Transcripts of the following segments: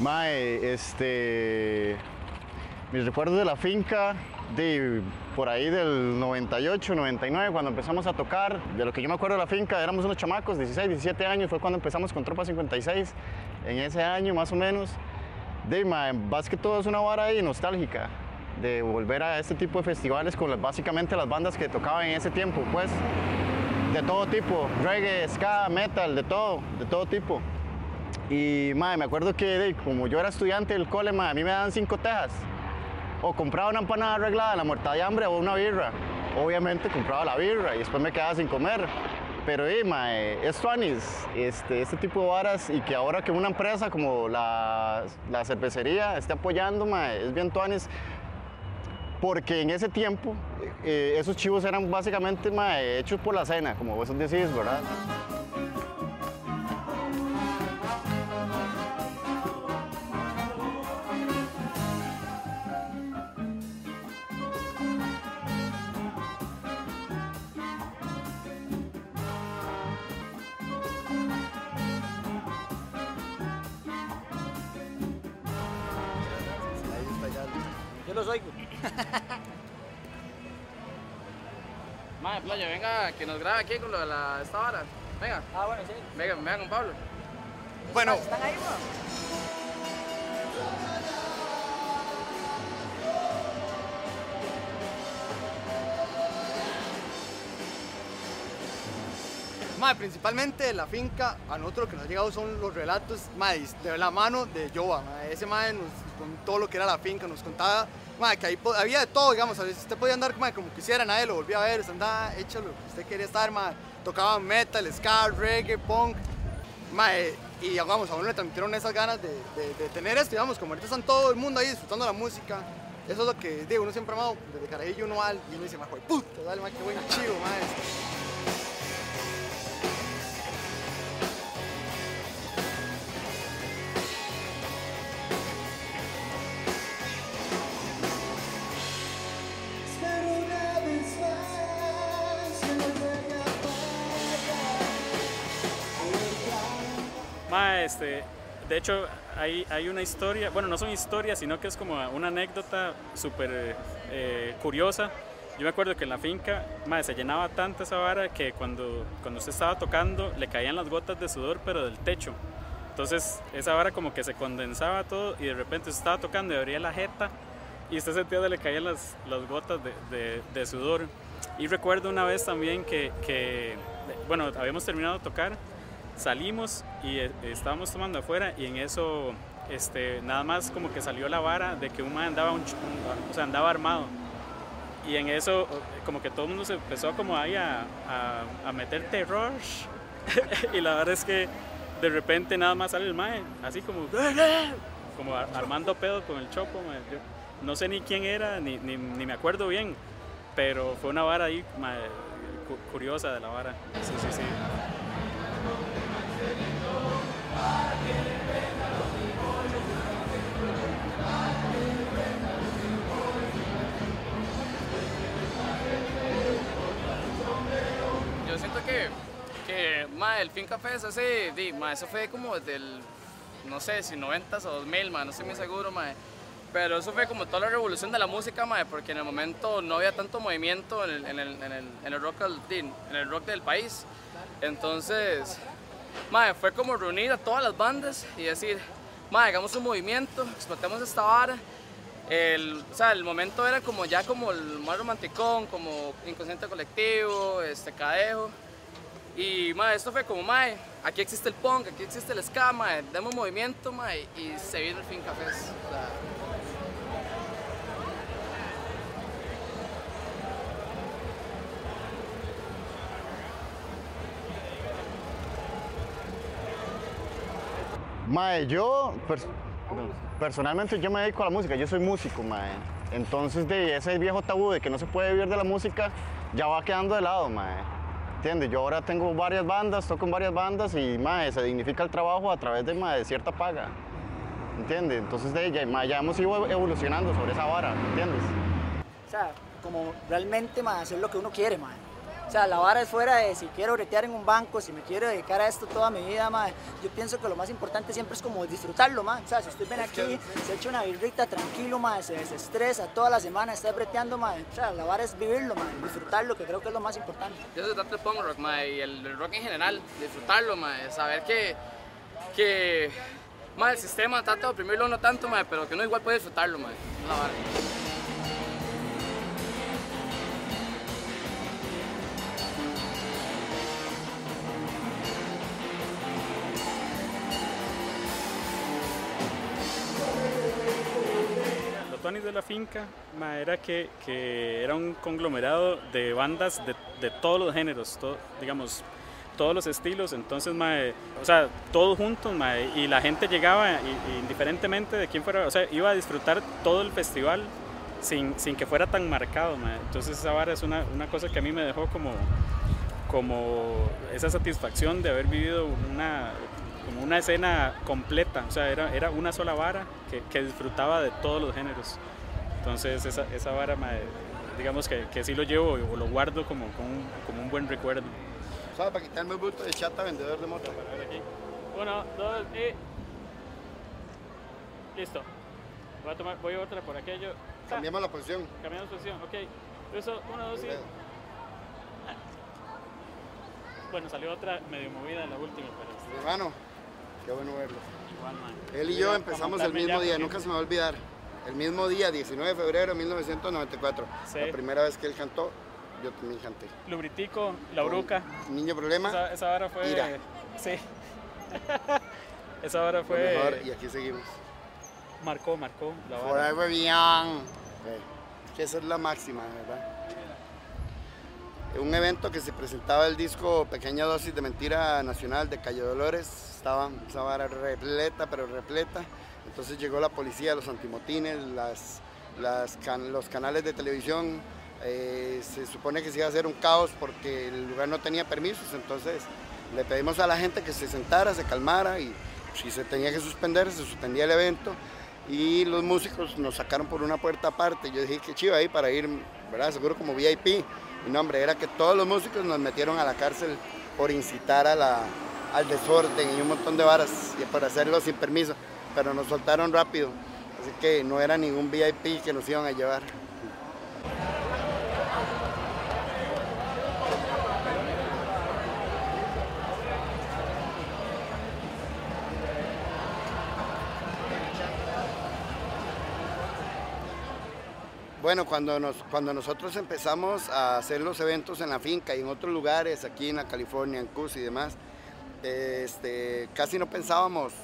Mae, este. Mis recuerdos de la finca, de por ahí del 98, 99, cuando empezamos a tocar. De lo que yo me acuerdo de la finca, éramos unos chamacos, 16, 17 años, fue cuando empezamos con Tropa 56, en ese año más o menos. De, mae, más que todo es una vara ahí nostálgica, de volver a este tipo de festivales con básicamente las bandas que tocaban en ese tiempo, pues. De todo tipo, reggae, ska, metal, de todo, de todo tipo. Y mae, me acuerdo que como yo era estudiante del cole, a mí me daban cinco tejas. O compraba una empanada arreglada, la muerta de hambre o una birra. Obviamente compraba la birra y después me quedaba sin comer. Pero eh, mae, es este, este tipo de varas y que ahora que una empresa como la, la cervecería esté apoyando, mae, es bien tuanis. Porque en ese tiempo eh, esos chivos eran básicamente mae, hechos por la cena, como vos decís, ¿verdad? Madre, playa, venga, que nos grabe aquí con lo de la, esta vara. Venga, Ah, bueno, sí. venga, venga con Pablo. Bueno. ¿Están ahí, bro? Mae, principalmente de la finca, a nosotros lo que nos ha llegado son los relatos mae, de la mano de Joa. Ese mae nos contó lo que era la finca, nos contaba mae, que ahí había de todo, digamos. Usted podía andar mae, como quisiera, nadie lo volvía a ver, usted andaba hecho lo que usted quería estar. Mae. Tocaba metal, ska, reggae, punk. Mae, y digamos, a uno le transmitieron esas ganas de, de- tener esto, digamos, como ahorita están todo el mundo ahí disfrutando la música. Eso es lo que digo, uno siempre ha amado, desde carajillo uno va y uno dice, joder, puta, dale, mae, qué buen chivo. Ma, este, de hecho, hay, hay una historia, bueno, no son historias, sino que es como una anécdota súper eh, curiosa. Yo me acuerdo que en la finca, ma, se llenaba tanto esa vara que cuando, cuando usted estaba tocando le caían las gotas de sudor, pero del techo. Entonces, esa vara como que se condensaba todo y de repente usted estaba tocando y abría la jeta y usted sentía que le caían las, las gotas de sudor. Y recuerdo una vez también que, que, bueno, habíamos terminado de tocar salimos y eh, estábamos tomando afuera y en eso este, nada más como que salió la vara de que un man andaba, un o sea, andaba armado. Y en eso como que todo el mundo se empezó como ahí a, a, meter terror. y la verdad es que de repente nada más sale el mae, así como, como ar- armando pedo con el chopo. no sé ni quién era, ni, ni, me acuerdo bien, pero fue una vara ahí curiosa de la vara. Yo siento que, que ma, el Finca Fest, ese, di, ma, eso fue como desde el, no sé, si 90s o 2000, ma, no estoy muy seguro, ma. Pero eso fue como toda la revolución de la música, ma, porque en el momento no había tanto movimiento en el, en el, en el, en el rock, di, en el rock del país. Entonces, ma, fue como reunir a todas las bandas y decir, ma, hagamos un movimiento, explotemos esta vara. El, o sea, el momento era como ya como el más romanticón, como inconsciente colectivo, este cadejo. Y mae, esto fue como, mae, aquí existe el punk, aquí existe el ska, mae, demos movimiento, mae, y se vino el fin cafés. O Mae, yo pers- personalmente yo me dedico a la música, yo soy músico, mae. Entonces de ese viejo tabú de que no se puede vivir de la música ya va quedando de lado, mae. ¿Entiendes? Yo ahora tengo varias bandas, toco en varias bandas y mae, se dignifica el trabajo a través de, mae, cierta paga. ¿Entiendes? Entonces de ella, mae, ya hemos ido evolucionando sobre esa vara, ¿entiendes? O sea, como realmente, ma, hacer lo que uno quiere, ma. O sea, la vara es fuera de si quiero bretear en un banco, si me quiero dedicar a esto toda mi vida, mae. Yo pienso que lo más importante siempre es como disfrutarlo, mae. O sea, si usted ven aquí, se echa una birrita tranquilo, mae, se desestresa toda la semana, está breteando, mae. O sea, la vara es vivirlo, mae, disfrutarlo, que creo que es lo más importante. Yo se trata el punk rock, mae, y el, el rock en general, disfrutarlo, mae, saber que, que mae, el sistema trata de oprimirlo no tanto, mae, pero que uno igual puede disfrutarlo. La vara. De la finca ma, era que, que era un conglomerado de bandas de, de todos los géneros, digamos, todos los estilos, entonces, ma, o sea, todos juntos, ma, y la gente llegaba, y- indiferentemente de quién fuera, o sea, iba a disfrutar todo el festival sin, sin que fuera tan marcado, ma. entonces esa vara es una, una cosa que a mí me dejó como, como esa satisfacción de haber vivido una, como una escena completa, o sea, era, era una sola vara que, que disfrutaba de todos los géneros. Entonces esa, esa vara, digamos que, que sí lo llevo o lo guardo como, como, un, como un buen recuerdo. ¿Sabes? Para quitarme el bulto de chata vendedor de moto. Uno, dos y... Listo. Voy a, tomar, voy a otra por aquello. Cambiamos la posición. Cambiamos posición, ok. Eso, uno, dos y... Bueno, salió otra medio movida en la última, pero Hermano, qué bueno verlo. igual, mae. Él y yo empezamos el mismo día, nunca se me va a olvidar. El mismo día, 19 de febrero de 1994. Sí. La primera vez que él cantó, yo también canté. Lubritico, la bruca. Niño problema, Esa, esa hora fue. Ira. Sí. esa hora fue. mejor, y aquí seguimos. Marcó, marcó la. Forever Young. Que esa es la máxima, ¿verdad? Un evento que se presentaba el disco Pequeña Dosis de Mentira Nacional de Calle Dolores. Estaba esa vara repleta, pero repleta. Entonces llegó la policía, los antimotines, los canales de televisión. Eh, se supone que se iba a hacer un caos porque el lugar no tenía permisos. Entonces le pedimos a la gente que se sentara, se calmara y si se tenía que suspender, se suspendía el evento y los músicos nos sacaron por una puerta aparte. Yo dije que chido ahí para ir, ¿verdad? Seguro como VIP. Y no, hombre, era que todos los músicos nos metieron a la cárcel por incitar a al desorden y un montón de varas y por hacerlo sin permiso. Pero nos soltaron rápido. Así que no era ningún VIP que nos iban a llevar. Bueno, cuando, nos, cuando nosotros empezamos a hacer los eventos en la finca y en otros lugares, aquí en la California, en Cus y demás, este, casi no pensábamos,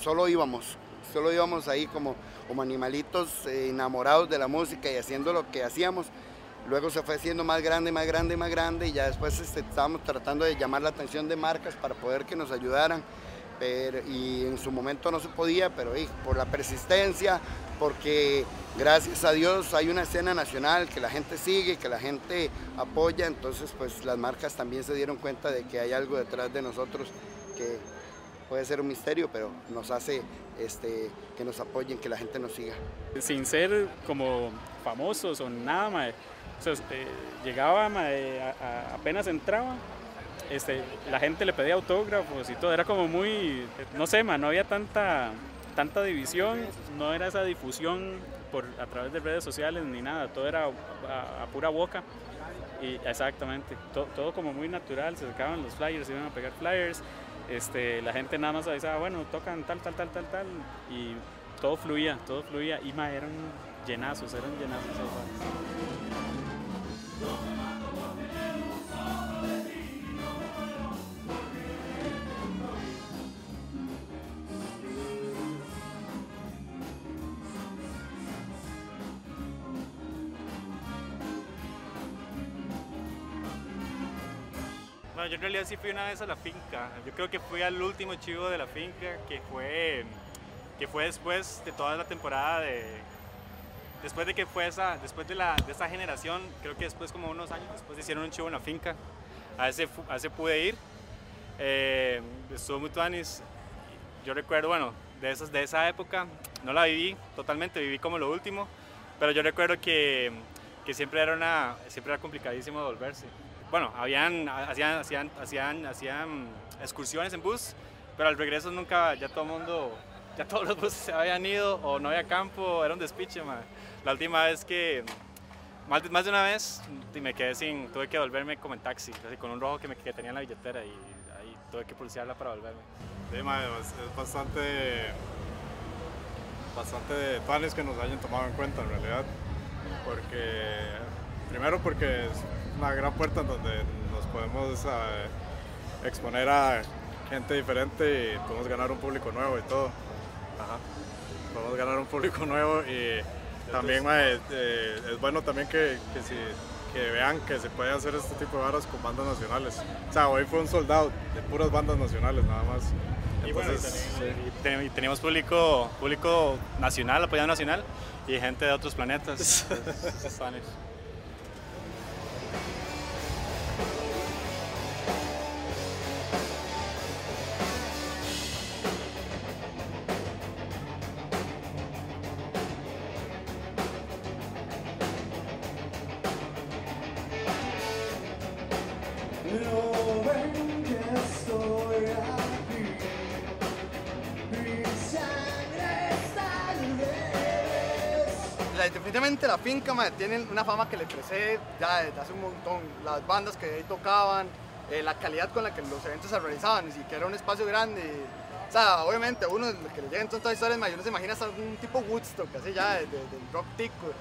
solo íbamos, solo íbamos ahí como, como animalitos eh, enamorados de la música y haciendo lo que hacíamos. Luego se fue haciendo más grande, más grande, más grande y ya después este, estábamos tratando de llamar la atención de marcas para poder que nos ayudaran. Pero, y en su momento no se podía, pero por la persistencia, porque gracias a Dios hay una escena nacional que la gente sigue, que la gente apoya, entonces pues las marcas también se dieron cuenta de que hay algo detrás de nosotros que puede ser un misterio, pero nos hace este, que nos apoyen, que la gente nos siga. Sin ser como famosos o nada, mae. Este, llegaba, apenas entraba, este, la gente le pedía autógrafos y todo. Era como muy, no sé, mae, no había tanta, tanta división, no era esa difusión por, a través de redes sociales ni nada. Todo era a, pura boca. Y exactamente, to- todo como muy natural, se sacaban los flyers, iban a pegar flyers, este, la gente nada más avisaba, bueno, tocan tal, tal, tal, tal, tal, y todo fluía, todo fluía, y ma, eran llenazos, eran llenazos. Yo en realidad sí fui una vez a la finca. Yo creo que fui al último chivo de la finca, que fue, que fue después de toda la temporada de... Después de que fue esa, después de, la, de esa generación, creo que después como unos años después hicieron un chivo en la finca. A ese, a ese pude ir. Eh, estuvo muy tuanis. Yo recuerdo, bueno, de, esas, de esa época, no la viví totalmente, viví como lo último, pero yo recuerdo que, que siempre, era una, siempre era complicadísimo volverse. Bueno, habían, hacían, hacían, hacían, hacían excursiones en bus, pero al regreso nunca, ya todo el mundo, ya todos los buses se habían ido o no había campo, era un despiche, ma. La última vez que, más de, más de una vez, me quedé sin, tuve que volverme como en taxi, así con un rojo que, me, que tenía en la billetera y ahí tuve que pulsearla para volverme. Sí, ma, es, bastante, bastante de planes que nos hayan tomado en cuenta en realidad, porque primero porque una gran puerta en donde nos podemos eh, exponer a gente diferente y podemos ganar un público nuevo y todo. Ajá. Podemos ganar un público nuevo y también ma, eh, eh, es bueno también que, que, si, que vean que se puede hacer este tipo de varas con bandas nacionales. O sea, hoy fue un soldado de puras bandas nacionales nada más. Y, bueno, y Entonces, y ten- y tenemos público, público nacional, apoyado nacional, y gente de otros planetas. definitivamente la finca mae, tienen una fama que le precede ya desde hace un montón. Las bandas que ahí tocaban, eh, la calidad con la que los eventos se realizaban, ni siquiera era un espacio grande. O sea, obviamente uno que le llegan tantas historias, uno se imagina hasta un tipo Woodstock, así ya, de- de- del rock tico.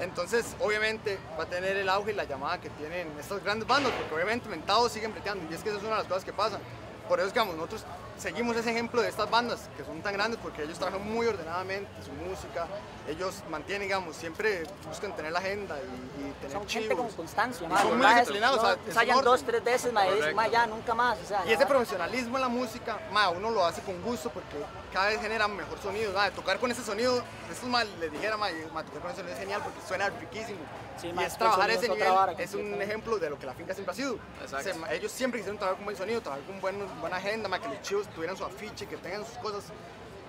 Entonces, obviamente, va a tener el auge y la llamada que tienen estas grandes bandas, porque obviamente mentados siguen breteando, y es que eso es una de las cosas que pasan. Por eso, digamos, nosotros seguimos ese ejemplo de estas bandas que son tan grandes porque ellos trabajan muy ordenadamente su música, ellos mantienen, digamos, siempre buscan tener la agenda y, y tener Son gente chivos. con constancia, son muy disciplinados, o sea, no es un ensayan dos, tres veces, ma, dicen, ma, ya, nunca más, o sea, Y ya ese profesionalismo en la música, ma, uno lo hace con gusto porque cada vez genera mejor sonido. ma, tocar con ese sonido, estos ma, les dijera, ma, tocar con ese sonido es genial porque suena riquísimo. Sí, y ma, es trabajar ese nivel, vara es un ejemplo de lo que la finca siempre ha sido. O sea, ellos siempre quisieron trabajar con buen sonido, trabajar con buen, buena agenda, ma, que los chivos tuvieran su afiche, que tengan sus cosas.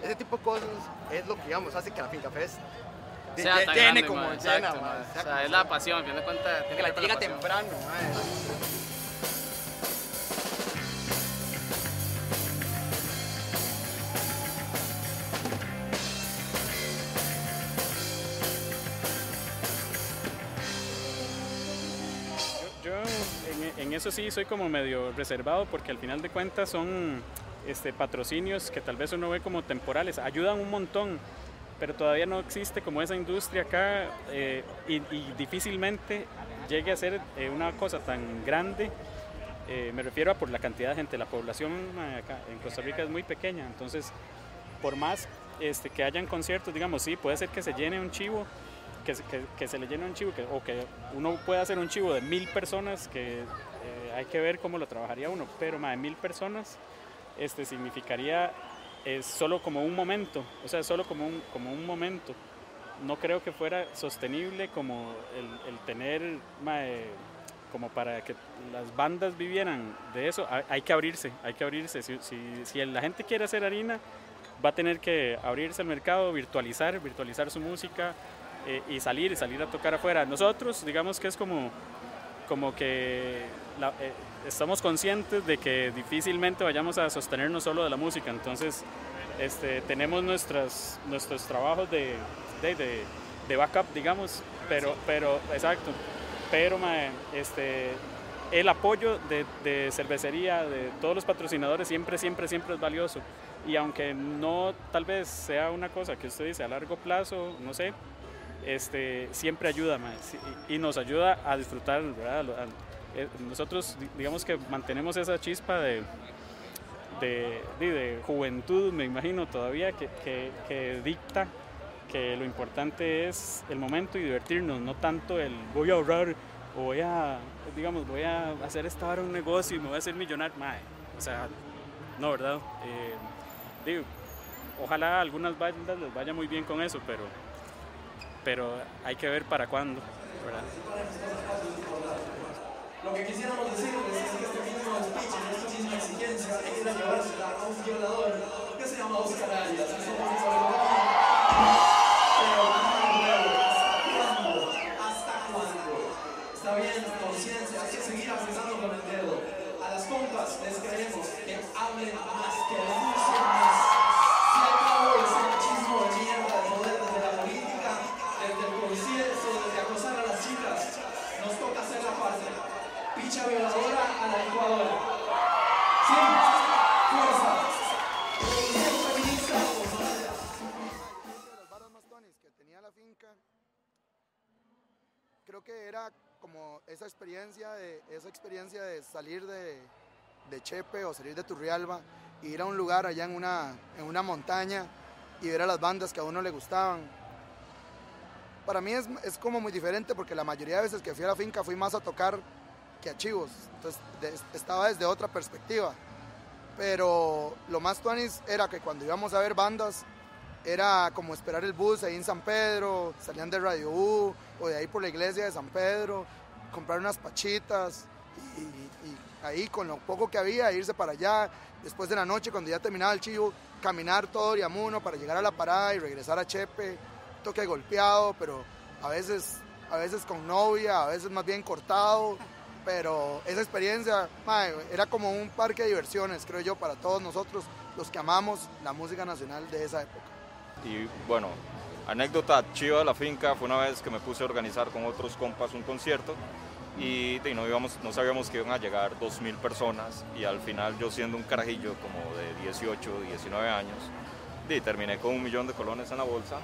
Ese tipo de cosas es lo que, digamos, hace que la finca fest sea llene grande, como ma, llena, exacto, ma, ma. sea O sea, es la pasión, a fin de cuentas. tiene que que la llega temprano, ma. Yo en, en eso sí soy como medio reservado porque al final de cuentas son este, patrocinios que tal vez uno ve como temporales, ayudan un montón, pero todavía no existe como esa industria acá eh, y, y difícilmente llegue a ser eh, una cosa tan grande. Eh, me refiero a por la cantidad de gente, la población acá en Costa Rica es muy pequeña, entonces por más este, que hayan conciertos, digamos, sí, puede ser que se llene un chivo, que, que, que se le llene un chivo, que, o que uno pueda hacer un chivo de mil personas, que eh, hay que ver cómo lo trabajaría uno, pero más de mil personas este, significaría es solo como un momento, o sea, solo como un, como un momento. No creo que fuera sostenible como el, tener, como para que las bandas vivieran de eso, hay, que abrirse, hay que abrirse. Si, si, la gente quiere hacer harina, va a tener que abrirse al mercado, virtualizar, virtualizar su música eh, y salir, salir a tocar afuera. Nosotros, digamos que es como, como que eh, estamos conscientes de que difícilmente vayamos a sostenernos solo de la música, entonces este, tenemos nuestras, nuestros trabajos de, de, de- de backup, digamos, pero, pero exacto, pero mae, este, el apoyo de, de cervecería, de todos los patrocinadores, siempre, siempre, siempre es valioso. Y aunque no tal vez sea una cosa que usted dice a largo plazo, no sé, este, siempre ayuda mae, y, y nos ayuda a disfrutar, ¿verdad? Eh, Nosotros, di- digamos que mantenemos esa chispa de, de, juventud, me imagino todavía, que dicta que lo importante es el momento y divertirnos, no tanto el voy a ahorrar o voy a, digamos, voy a hacer esta hora un negocio y me voy a hacer millonario. Mae, o sea, no, ¿verdad? Eh, digo, ojalá a algunas bandas les vaya muy bien con eso, pero, pero hay que ver para cuándo, ¿verdad? Lo que quisiéramos decirles es que este mismo speech, esta misma exigencia, es la llevársela a un violador que se llama Oscar Arias. Creo que era como esa experiencia de, esa experiencia de salir de, Chepe o salir de Turrialba e ir a un lugar allá en una, en una montaña y ver a las bandas que a uno le gustaban. Para mí es, es como muy diferente porque la mayoría de veces que fui a la finca fui más a tocar que a chivos, entonces estaba desde otra perspectiva. Pero lo más tuanis era que cuando íbamos a ver bandas, era como esperar el bus ahí en San Pedro, salían de Radio U o de ahí por la iglesia de San Pedro, comprar unas pachitas y, ahí con lo poco que había irse para allá. Después de la noche, cuando ya terminaba el chivo, caminar todo Oriamuno para llegar a la parada y regresar a Chepe, toque golpeado, pero a veces, a veces con novia, a veces más bien cortado. Pero esa experiencia era como un parque de diversiones, creo yo, para todos nosotros, los que amamos la música nacional de esa época. Y bueno, anécdota chiva de la finca fue una vez que me puse a organizar con otros compas un concierto y, no, sabíamos que iban a llegar 2.000 personas y al final yo siendo un carajillo como de 18, 19 años, de, terminé con un millón de colones en la bolsa.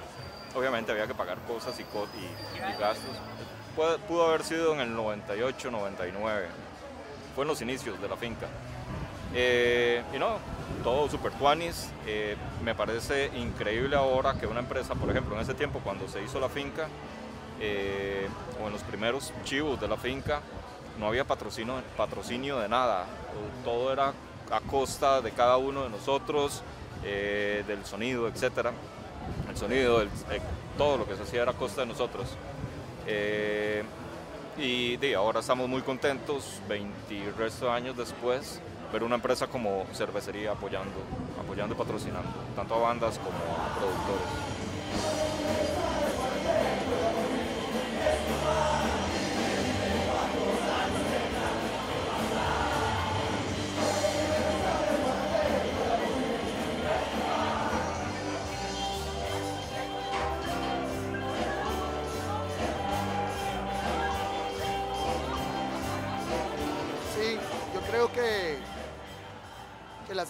Obviamente había que pagar cosas y, y- y gastos. Pudo haber sido en el 98, 99. Fue en los inicios de la finca. Eh, y no, todo super tuanis. Eh, me parece increíble ahora que una empresa, por ejemplo, en ese tiempo cuando se hizo la finca, eh, o en los primeros chivos de la finca, no había patrocinio, patrocinio de nada. Todo era a costa de cada uno de nosotros, eh, del sonido, etcétera. El sonido, eh, todo lo que se hacía era a costa de nosotros. Y ahora estamos muy contentos, 20 y resto de años después, ver una empresa como cervecería apoyando, apoyando y patrocinando, tanto a bandas como a productores.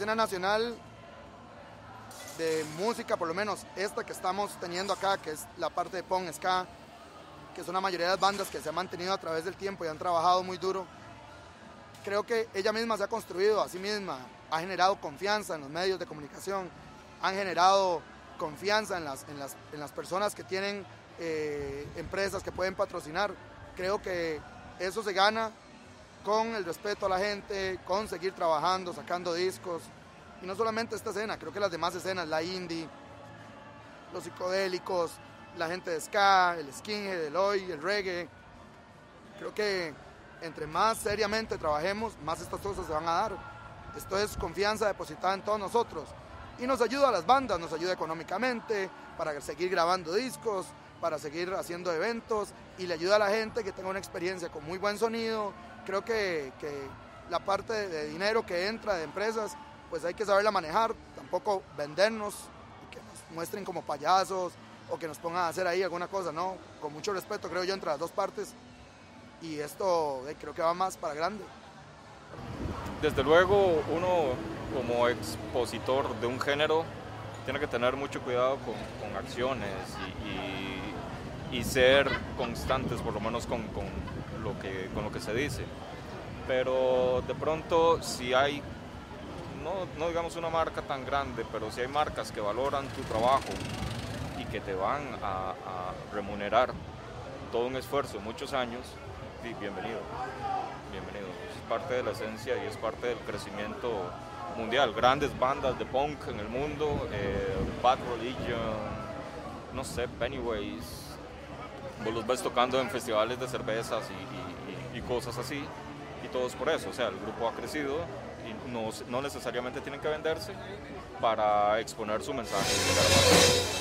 Escena nacional de música, por lo menos esta que estamos teniendo acá, que es la parte de Pong Ska, que son la mayoría de las bandas que se han mantenido a través del tiempo y han trabajado muy duro, creo que ella misma se ha construido a sí misma, ha generado confianza en los medios de comunicación, han generado confianza en las, en las, en las personas que tienen eh, empresas que pueden patrocinar. Creo que eso se gana con el respeto a la gente, con seguir trabajando, sacando discos. Y no solamente esta escena, creo que las demás escenas, la indie, los psicodélicos, la gente de ska, el skinhead, el oi, el reggae. Creo que entre más seriamente trabajemos, más estas cosas se van a dar. Esto es confianza depositada en todos nosotros. Y nos ayuda a las bandas, nos ayuda económicamente, para seguir grabando discos, para seguir haciendo eventos y le ayuda a la gente que tenga una experiencia con muy buen sonido. Creo que, que la parte de, dinero que entra de empresas, pues hay que saberla manejar, tampoco vendernos y que nos muestren como payasos o que nos pongan a hacer ahí alguna cosa, no, con mucho respeto creo yo entre las dos partes y esto eh, creo que va más para grande. Desde luego, uno como expositor de un género tiene que tener mucho cuidado con, con acciones y, y- y ser constantes, por lo menos con, con lo que, con lo que se dice. Pero de pronto, si hay, no, no digamos una marca tan grande, pero si hay marcas que valoran tu trabajo y que te van a, remunerar todo un esfuerzo, muchos años, bienvenido bienvenido. Es parte de la esencia y es parte del crecimiento mundial. Grandes bandas de punk en el mundo, eh, Bad Religion, no sé, Pennywise. Vos los ves tocando en festivales de cervezas y, cosas así. Y todo es por eso. O sea, el grupo ha crecido y no, no necesariamente tienen que venderse para exponer su mensaje.